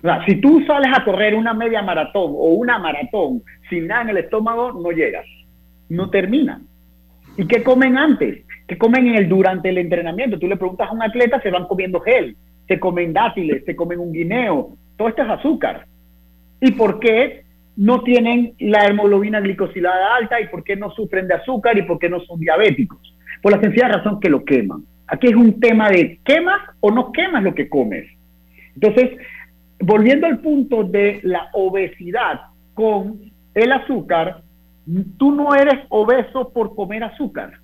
Sea, si tú sales a correr una media maratón o una maratón sin nada en el estómago, no llegas, no termina. ¿Y qué comen antes? ¿Qué comen en el, durante el entrenamiento? Tú le preguntas a un atleta, se van comiendo gel, se comen dátiles, se comen un guineo, todo esto es azúcar. ¿Y por qué no tienen la hemoglobina glicosilada alta y por qué no sufren de azúcar y por qué no son diabéticos? Por la sencilla razón que lo queman. Aquí es un tema de quemas o no quemas lo que comes. Entonces, volviendo al punto de la obesidad con el azúcar, tú no eres obeso por comer azúcar.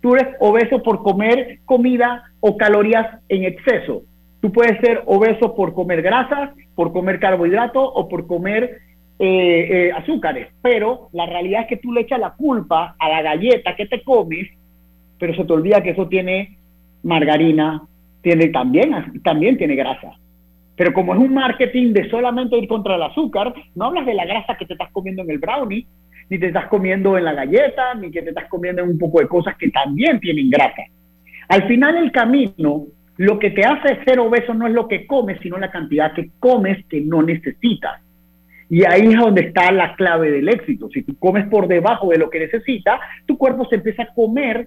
Tú eres obeso por comer comida o calorías en exceso. Tú puedes ser obeso por comer grasas, por comer carbohidratos o por comer eh, eh, azúcares, pero la realidad es que tú le echas la culpa a la galleta que te comes, pero se te olvida que eso tiene margarina, tiene también, también tiene grasa. Pero como es un marketing de solamente ir contra el azúcar, no hablas de la grasa que te estás comiendo en el brownie, ni te estás comiendo en la galleta, ni que te estás comiendo en un poco de cosas que también tienen grasa. Al final el camino lo que te hace ser obeso no es lo que comes, sino la cantidad que comes que no necesitas. Y ahí es donde está la clave del éxito. Si tú comes por debajo de lo que necesitas, tu cuerpo se empieza a comer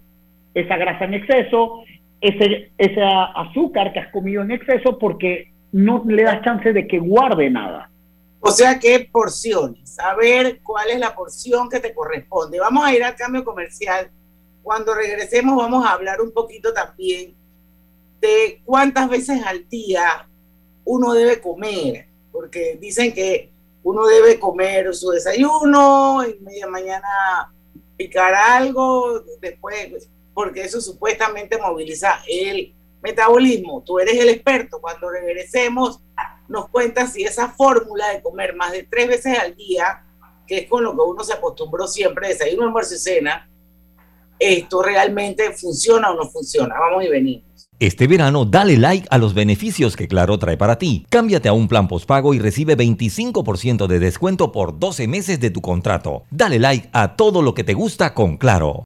esa grasa en exceso, ese, ese azúcar que has comido en exceso, porque no le das chance de que guarde nada. O sea, ¿qué porciones? Saber cuál es la porción que te corresponde. Vamos a ir al cambio comercial. Cuando regresemos vamos a hablar un poquito también de cuántas veces al día uno debe comer, porque dicen que uno debe comer su desayuno, y media mañana picar algo, después, porque eso supuestamente moviliza el metabolismo. Tú eres el experto. Cuando regresemos, nos cuentas si esa fórmula de comer más de tres veces al día, que es con lo que uno se acostumbró siempre, desayuno, almuerzo y cena, esto realmente funciona o no funciona. Vamos y venimos. Este verano dale like a los beneficios que Claro trae para ti. Cámbiate a un plan postpago y recibe 25% de descuento por 12 meses de tu contrato. Dale like a todo lo que te gusta con Claro.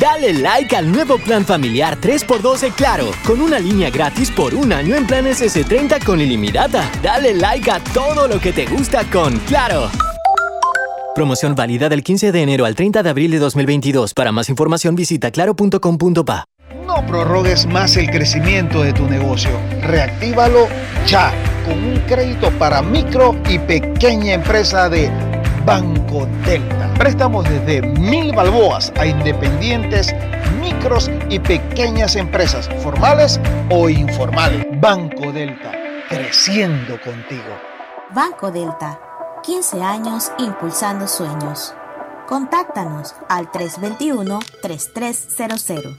Dale like al nuevo plan familiar 3x12 Claro, con una línea gratis por un año en planes S30 con ilimitada. Dale like a todo lo que te gusta con Claro. Promoción válida del 15 de enero al 30 de abril de 2022. Para más información visita claro.com.pa. No prorrogues más el crecimiento de tu negocio. Reactívalo ya con un crédito para micro y pequeña empresa de Banco Delta. Préstamos desde mil balboas a independientes, micros y pequeñas empresas, formales o informales. Banco Delta, creciendo contigo. Banco Delta, 15 años impulsando sueños. Contáctanos al 321-3300.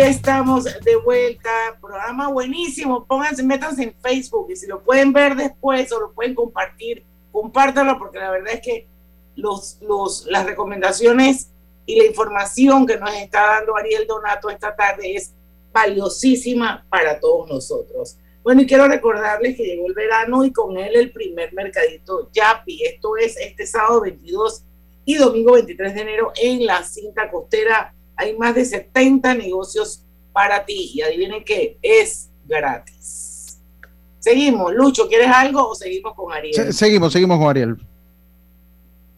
Estamos de vuelta, programa buenísimo. Pónganse, métanse en Facebook y si lo pueden ver después o lo pueden compartir, compártanlo porque la verdad es que los, los, las recomendaciones y la información que nos está dando Ariel Donato esta tarde es valiosísima para todos nosotros. Bueno, y quiero recordarles que llegó el verano y con él el primer mercadito Yapi. Esto es este sábado 22 y domingo 23 de enero en la cinta costera hay más de 70 negocios para ti. Y adivinen qué, es gratis. Seguimos. Lucho, ¿quieres algo o seguimos con Ariel? Se- seguimos, seguimos con Ariel.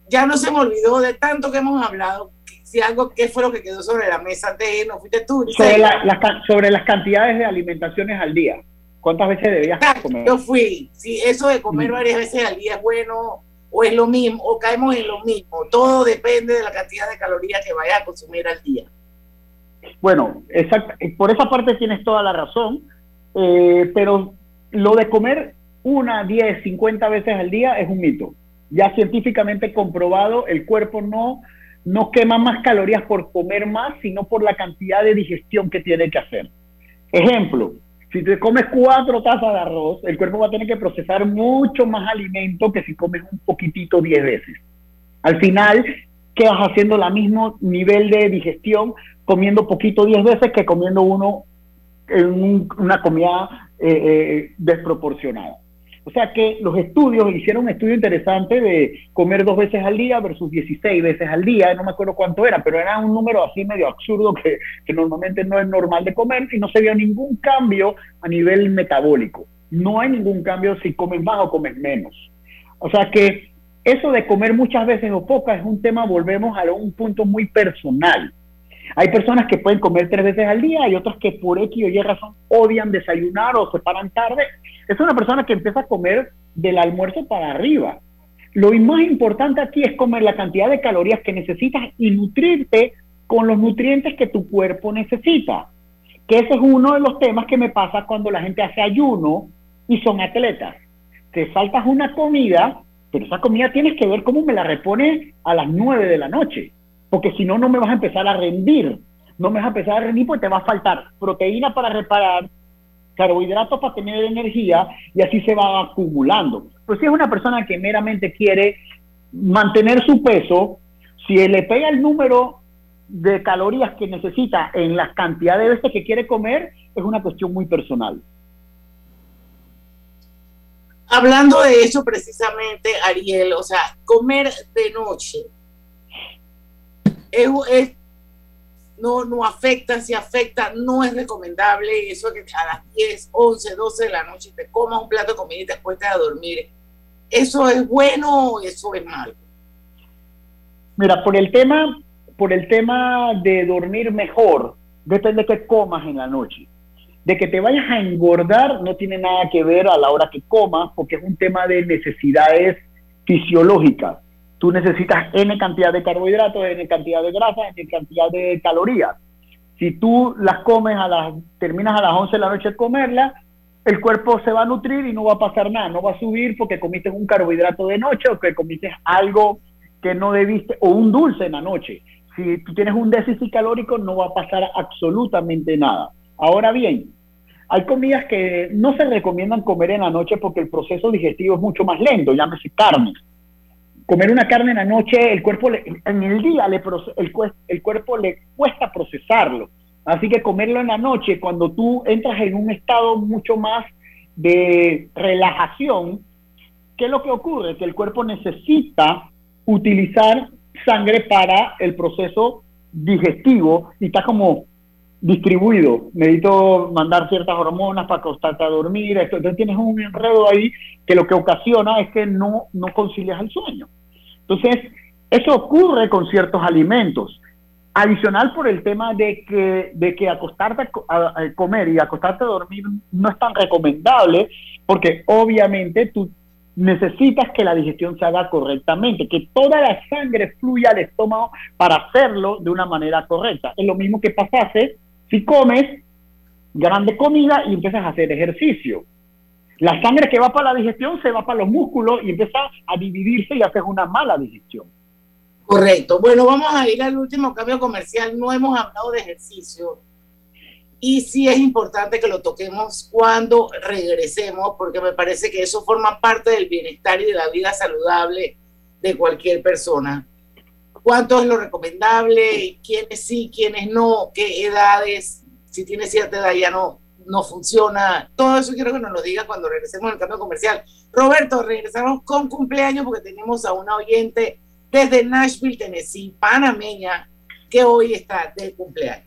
Ya no se me olvidó de tanto que hemos hablado. Si algo, ¿qué fue lo que quedó sobre la mesa de no fuiste tú? Sobre, la- las ca- sobre las cantidades de alimentaciones al día. ¿Cuántas veces debías comer? Yo fui. Si eso de comer Mm. varias veces al día es bueno o es lo mismo, o caemos en lo mismo. Todo depende de la cantidad de calorías que vayas a consumir al día. Bueno, exacto. por esa parte tienes toda la razón, eh, pero lo de comer una, 10, 50 veces al día es un mito. Ya científicamente comprobado, el cuerpo no, no quema más calorías por comer más, sino por la cantidad de digestión que tiene que hacer. Ejemplo, si te comes cuatro tazas de arroz, el cuerpo va a tener que procesar mucho más alimento que si comes un poquitito 10 veces. Al final, quedas haciendo el mismo nivel de digestión comiendo poquito 10 veces que comiendo uno en un- una comida eh, eh, desproporcionada. O sea que los estudios hicieron un estudio interesante de comer dos veces al día versus 16 veces al día, no me acuerdo cuánto era, pero era un número así medio absurdo que, normalmente no es normal de comer y no se vio ningún cambio a nivel metabólico. No hay ningún cambio si comes más o comes menos. O sea que eso de comer muchas veces o pocas es un tema, volvemos a un punto muy personal. Hay personas que pueden comer tres veces al día y otras que por X o Y razón odian desayunar o se paran tarde. Es una persona que empieza a comer del almuerzo para arriba. Lo más importante aquí es comer la cantidad de calorías que necesitas y nutrirte con los nutrientes que tu cuerpo necesita. Que ese es uno de los temas que me pasa cuando la gente hace ayuno y son atletas. Te saltas una comida, pero esa comida tienes que ver cómo me la repones a las 9 de la noche porque si no, no me vas a empezar a rendir. No me vas a empezar a rendir porque te va a faltar proteína para reparar, carbohidratos para tener energía y así se va acumulando. Pero si es una persona que meramente quiere mantener su peso, si le pega el número de calorías que necesita en la cantidad de veces que quiere comer, es una cuestión muy personal. Hablando de eso precisamente, Ariel, o sea, comer de noche es, no, no afecta, si afecta, no es recomendable eso que a las 10, 11, 12 de la noche te comas un plato de comida y te acuestas a dormir. ¿Eso es bueno o eso es malo? Mira, por el tema, por el tema de dormir mejor, depende de qué comas en la noche. De que te vayas a engordar no tiene nada que ver a la hora que comas, porque es un tema de necesidades fisiológicas. Tú necesitas N cantidad de carbohidratos, N cantidad de grasa, N cantidad de calorías. Si tú las comes a las, terminas a las 11 de la noche de comerla, el cuerpo se va a nutrir y no va a pasar nada, no va a subir porque comiste un carbohidrato de noche o que comiste algo que no debiste, o un dulce en la noche. Si tú tienes un déficit calórico, no va a pasar absolutamente nada. Ahora bien, hay comidas que no se recomiendan comer en la noche porque el proceso digestivo es mucho más lento, llámese carne. Comer una carne en la noche, el cuerpo en el día le, el, el cuerpo le cuesta procesarlo. Así que comerlo en la noche, cuando tú entras en un estado mucho más de relajación, ¿qué es lo que ocurre? Que el cuerpo necesita utilizar sangre para el proceso digestivo y está como distribuido. Necesito mandar ciertas hormonas para acostarte a dormir. Esto. Entonces tienes un enredo ahí que lo que ocasiona es que no, no concilias el sueño. Entonces, eso ocurre con ciertos alimentos. Adicional por el tema de que, de que acostarte a, comer y acostarte a dormir no es tan recomendable porque obviamente tú necesitas que la digestión se haga correctamente, que toda la sangre fluya al estómago para hacerlo de una manera correcta. Es lo mismo que pasase si comes grande comida y empiezas a hacer ejercicio. La sangre que va para la digestión se va para los músculos y empieza a dividirse y haces una mala digestión. Correcto. Bueno, vamos a ir al último cambio comercial. No hemos hablado de ejercicio. Y sí es importante que lo toquemos cuando regresemos, porque me parece que eso forma parte del bienestar y de la vida saludable de cualquier persona. ¿Cuánto es lo recomendable? ¿Quiénes sí, quiénes no? ¿Qué edades? Si tiene cierta edad ya no, no funciona. Todo eso quiero que nos lo diga cuando regresemos al cambio comercial. Roberto, regresamos con cumpleaños porque tenemos a una oyente desde Nashville, Tennessee, panameña, que hoy está de cumpleaños.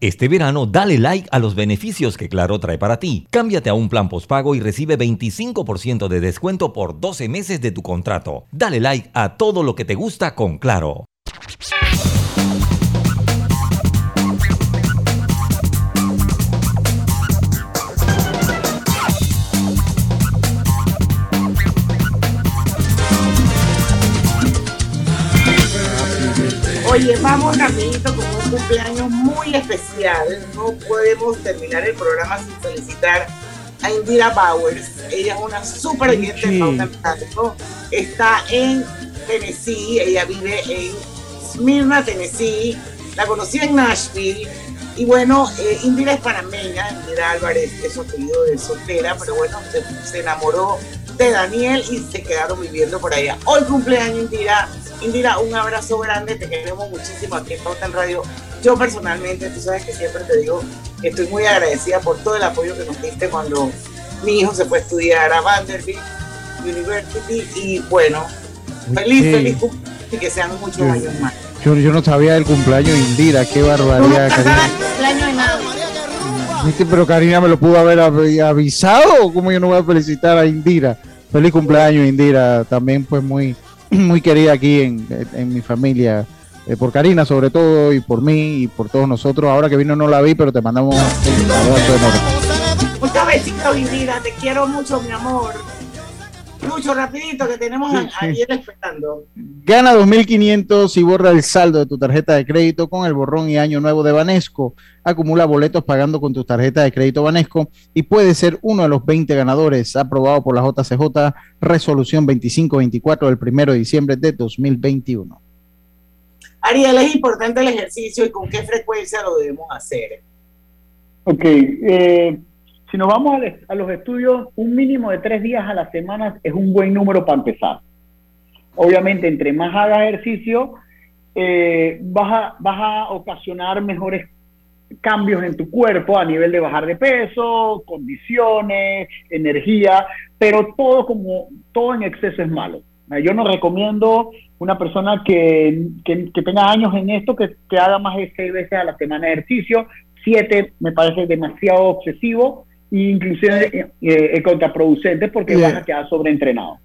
Este verano dale like a los beneficios que Claro trae para ti. Cámbiate a un plan postpago y recibe 25% de descuento por 12 meses de tu contrato. Dale like a todo lo que te gusta con Claro. Oye, vamos rapidito con un cumpleaños muy especial. No podemos terminar el programa sin felicitar a Indira Bowers. Ella es una súper oyente de Está en Tennessee, ella vive en Smyrna, Tennessee, la conocí en Nashville, y bueno, eh, Indira es panameña, Indira Álvarez es su apellido de soltera, pero bueno, se, enamoró de Daniel y se quedaron viviendo por allá. Hoy cumpleaños Indira, Indira, un abrazo grande, te queremos muchísimo aquí en Pauta en Radio. Yo personalmente, tú sabes que siempre te digo que estoy muy agradecida por todo el apoyo que nos diste cuando mi hijo se fue a estudiar a Vanderbilt University y bueno, feliz, feliz cumpleaños y que sean muchos años más. Yo, yo, no sabía del cumpleaños de Indira, qué barbaridad, Pero Karina me lo pudo haber avisado, ¿cómo yo no voy a felicitar a Indira? Feliz cumpleaños, Indira, también pues muy, [CLEARS THROAT] muy querida aquí en, en mi familia. Eh, por Karina sobre todo y por mí y por todos nosotros. Ahora que vino no la vi, pero te mandamos un abrazo enorme. Un besito, Indira, te quiero mucho, mi amor. Mucho rapidito que tenemos ayer esperando. Gana 2.500 y borra el saldo de tu tarjeta de crédito con el borrón y año nuevo de Banesco. Acumula boletos pagando con tu tarjeta de crédito Banesco y puede ser uno de los 20 ganadores. Aprobado por la JCJ, resolución 2524 del 1 de diciembre de 2021. Ariel, es importante el ejercicio y con qué frecuencia lo debemos hacer. Ok, eh, si nos vamos a, los estudios, un mínimo de tres días a la semana es un buen número para empezar. Obviamente, entre más hagas ejercicio, eh, vas, a, vas a ocasionar mejores cambios en tu cuerpo a nivel de bajar de peso, condiciones, energía, pero todo como todo en exceso es malo. Yo no recomiendo una persona que, que, tenga años en esto que, que, haga más de seis veces a la semana de ejercicio. Siete me parece demasiado obsesivo inclusive eh, eh, contraproducente porque vas a quedar sobreentrenado.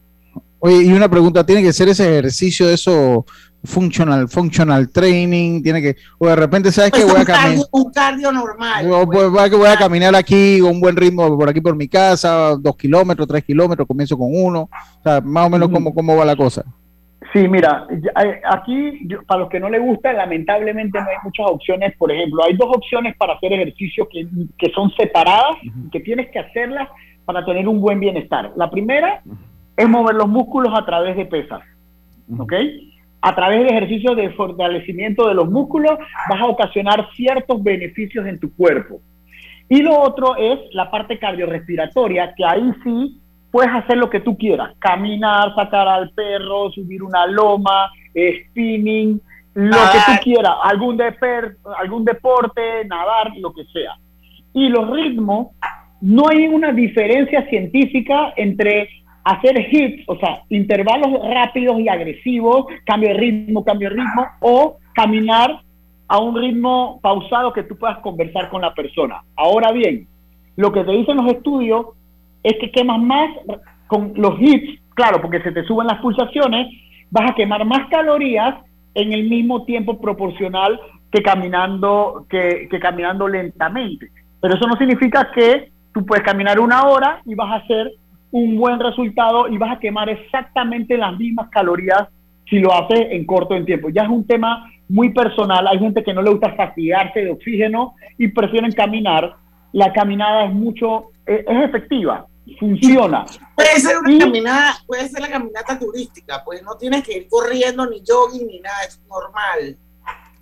Oye, y una pregunta, ¿tiene que ser ese ejercicio de eso functional, functional training? Tiene que, o de repente, ¿sabes pues que voy a caminar? Un cardio normal. Pues, que voy a caminar aquí con un buen ritmo por aquí por mi casa, dos kilómetros, tres kilómetros, comienzo con uno. O sea, más o menos cómo, cómo va la cosa. Sí, mira, eh, aquí para los que no les gusta, lamentablemente no hay muchas opciones. Por ejemplo, hay dos opciones para hacer ejercicio que, que son separadas, que tienes que hacerlas para tener un buen bienestar. La primera es mover los músculos a través de pesas, ¿ok? A través de ejercicios de fortalecimiento de los músculos vas a ocasionar ciertos beneficios en tu cuerpo. Y lo otro es la parte cardiorrespiratoria, que ahí sí puedes hacer lo que tú quieras, caminar, sacar al perro, subir una loma, spinning, lo que tú quieras, algún, algún deporte, nadar, lo que sea. Y los ritmos, no hay una diferencia científica entre hacer hits, o sea, intervalos rápidos y agresivos, cambio de ritmo, cambio de ritmo, o caminar a un ritmo pausado que tú puedas conversar con la persona. Ahora bien, lo que te dicen los estudios es que quemas más con los hits, claro, porque se te suben las pulsaciones, vas a quemar más calorías en el mismo tiempo proporcional que caminando, que, caminando lentamente. Pero eso no significa que tú puedes caminar una hora y vas a hacer un buen resultado y vas a quemar exactamente las mismas calorías si lo haces en corto en tiempo. Ya es un tema muy personal. Hay gente que no le gusta fastidiarse de oxígeno y prefieren caminar. La caminada es mucho, es efectiva funciona. Puede ser una caminata, puede ser la caminata turística, pues no tienes que ir corriendo ni jogging ni nada, es normal.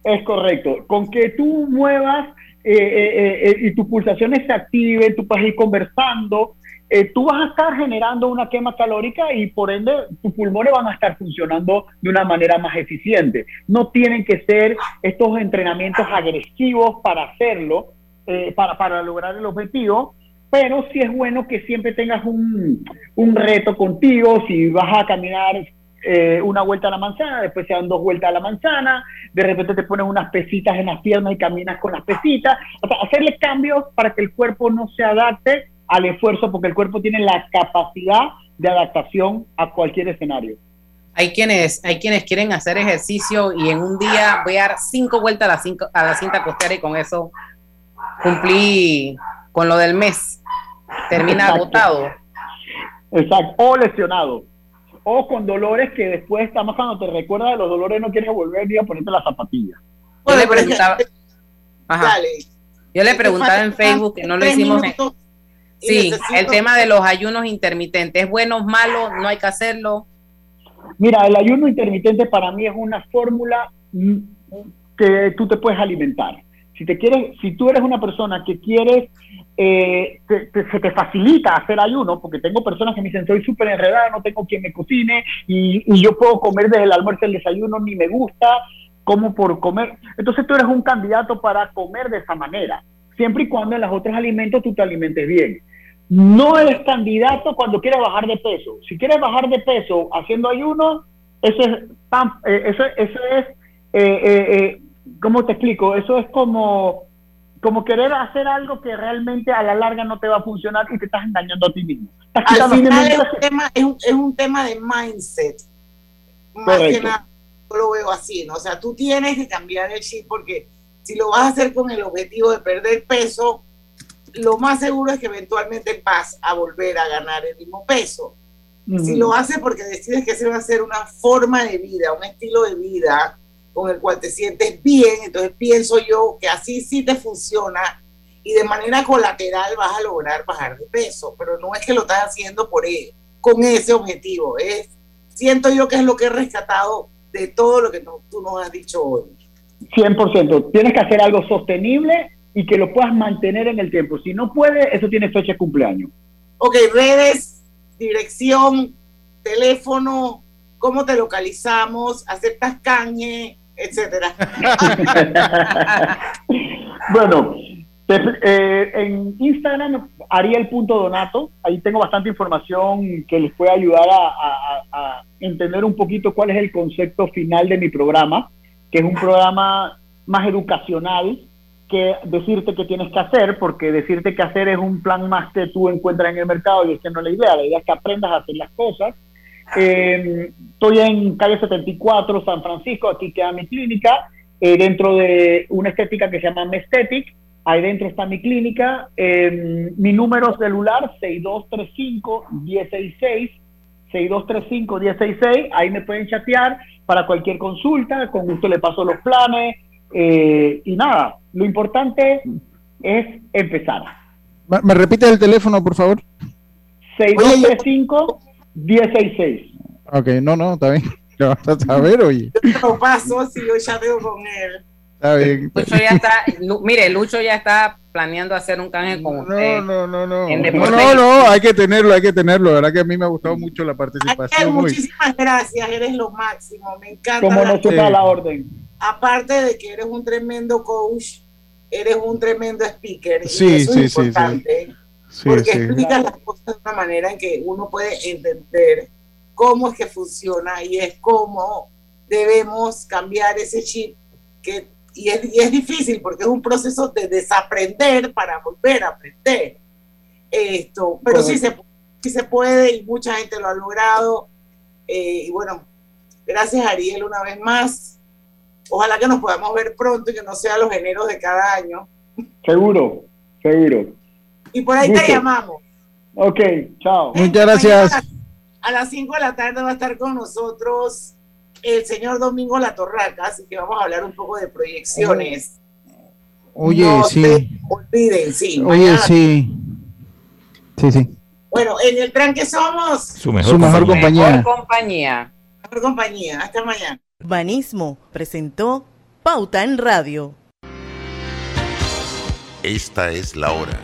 Es correcto. Con que tú muevas eh, eh, eh, y tus pulsaciones se activen, tú puedes ir conversando, tú vas a estar generando una quema calórica y por ende tus pulmones van a estar funcionando de una manera más eficiente. No tienen que ser estos entrenamientos agresivos para hacerlo, para, para lograr el objetivo, pero sí es bueno que siempre tengas un, reto contigo, si vas a caminar eh, una vuelta a la manzana, después se dan dos vueltas a la manzana, de repente te pones unas pesitas en las piernas y caminas con las pesitas, o sea, hacerle cambios para que el cuerpo no se adapte al esfuerzo, porque el cuerpo tiene la capacidad de adaptación a cualquier escenario. Hay quienes, hay quienes quieren hacer ejercicio y en un día voy a dar cinco vueltas a la, cinco, a la cinta costera y con eso cumplí con lo del mes termina agotado. Exacto, o lesionado. O con dolores que después, estamos cuando te recuerda de los dolores, no quieres volver ni a ponerte la zapatilla. Yo le preguntaba, Yo le preguntaba en Facebook que no lo hicimos. sí, el tema de los ayunos intermitentes, ¿es bueno o malo? ¿No hay que hacerlo? Mira, el ayuno intermitente para mí es una fórmula que tú te puedes alimentar. Si te quieres, si tú eres una persona que quieres, eh, se te facilita hacer ayuno, porque tengo personas que me dicen, soy súper enredada, no tengo quien me cocine y, yo puedo comer desde el almuerzo el desayuno, ni me gusta, como por comer. Entonces tú eres un candidato para comer de esa manera, siempre y cuando en los otros alimentos tú te alimentes bien. No eres candidato cuando quieres bajar de peso. Si quieres bajar de peso haciendo ayuno, eso es, eh, eso, es eh, eh, ¿cómo te explico? Eso es como, como querer hacer algo que realmente a la larga no te va a funcionar y te estás engañando a ti mismo. Al final es un, tema, es, un, es un tema de mindset. Más que nada, yo lo veo así, ¿no? O sea, tú tienes que cambiar el chip porque si lo vas a hacer con el objetivo de perder peso, lo más seguro es que eventualmente vas a volver a ganar el mismo peso. Si lo haces porque decides que ese va a ser una forma de vida, un estilo de vida, con el cual te sientes bien, entonces pienso yo que así sí te funciona y de manera colateral vas a lograr bajar de peso, pero no es que lo estás haciendo por él, con ese objetivo, es, siento yo que es lo que he rescatado de todo lo que tú nos has dicho hoy. 100%, tienes que hacer algo sostenible y que lo puedas mantener en el tiempo, si no puede, eso tiene fecha de cumpleaños. Ok, redes, dirección, teléfono, cómo te localizamos, aceptas cañe, etcétera. [LAUGHS] bueno, eh, en Instagram, Ariel.donato, ahí tengo bastante información que les puede ayudar a, entender un poquito cuál es el concepto final de mi programa, que es un programa más educacional que decirte qué tienes que hacer, porque decirte qué hacer es un plan más que tú encuentras en el mercado y es que no es la idea, la idea es que aprendas a hacer las cosas eh, estoy en calle 74, San Francisco, aquí queda mi clínica, eh, dentro de una estética que se llama Mestetic, ahí dentro está mi clínica, eh, mi número celular 6235-166, 6235-166, ahí me pueden chatear para cualquier consulta, con gusto le paso los planes, eh, y nada, lo importante es empezar. ¿Me repite el teléfono, por favor? 6235 166. Ok, no, no, está bien. [LAUGHS] Lo vas a saber, oye. Lo paso si yo ya veo con él. Está bien. Lucho ya está, mire, Lucho ya está planeando hacer un canje con usted. No, no, no, no. No, no, hay que tenerlo, hay que tenerlo. La verdad que a mí me ha gustado mucho la participación. muchísimas gracias, eres lo máximo. Me encanta. Como no sí. la orden. Aparte de que eres un tremendo coach, eres un tremendo speaker. Sí, y eso sí, es importante. Sí, porque explicas las cosas de una manera en que uno puede entender cómo es que funciona y es cómo debemos cambiar ese chip que y es, y es difícil porque es un proceso de desaprender para volver a aprender. Esto pero sí se, sí se puede y mucha gente lo ha logrado. Eh, y bueno gracias Ariel una vez más. Ojalá que nos podamos ver pronto y que no sea los eneros de cada año. Seguro seguro y por ahí te llamamos. Ok, chao. Muchas gracias. A las 5 de la tarde va a estar con nosotros el señor Domingo La Torraca, así que vamos a hablar un poco de proyecciones. Oye, sí. olviden, sí. Oye, sí. Sí, sí. Bueno, en el tranque somos su mejor, su mejor compañía. Mejor compañía. Mejor compañía. Hasta mañana. Urbanismo presentó Pauta en Radio. Esta es la hora.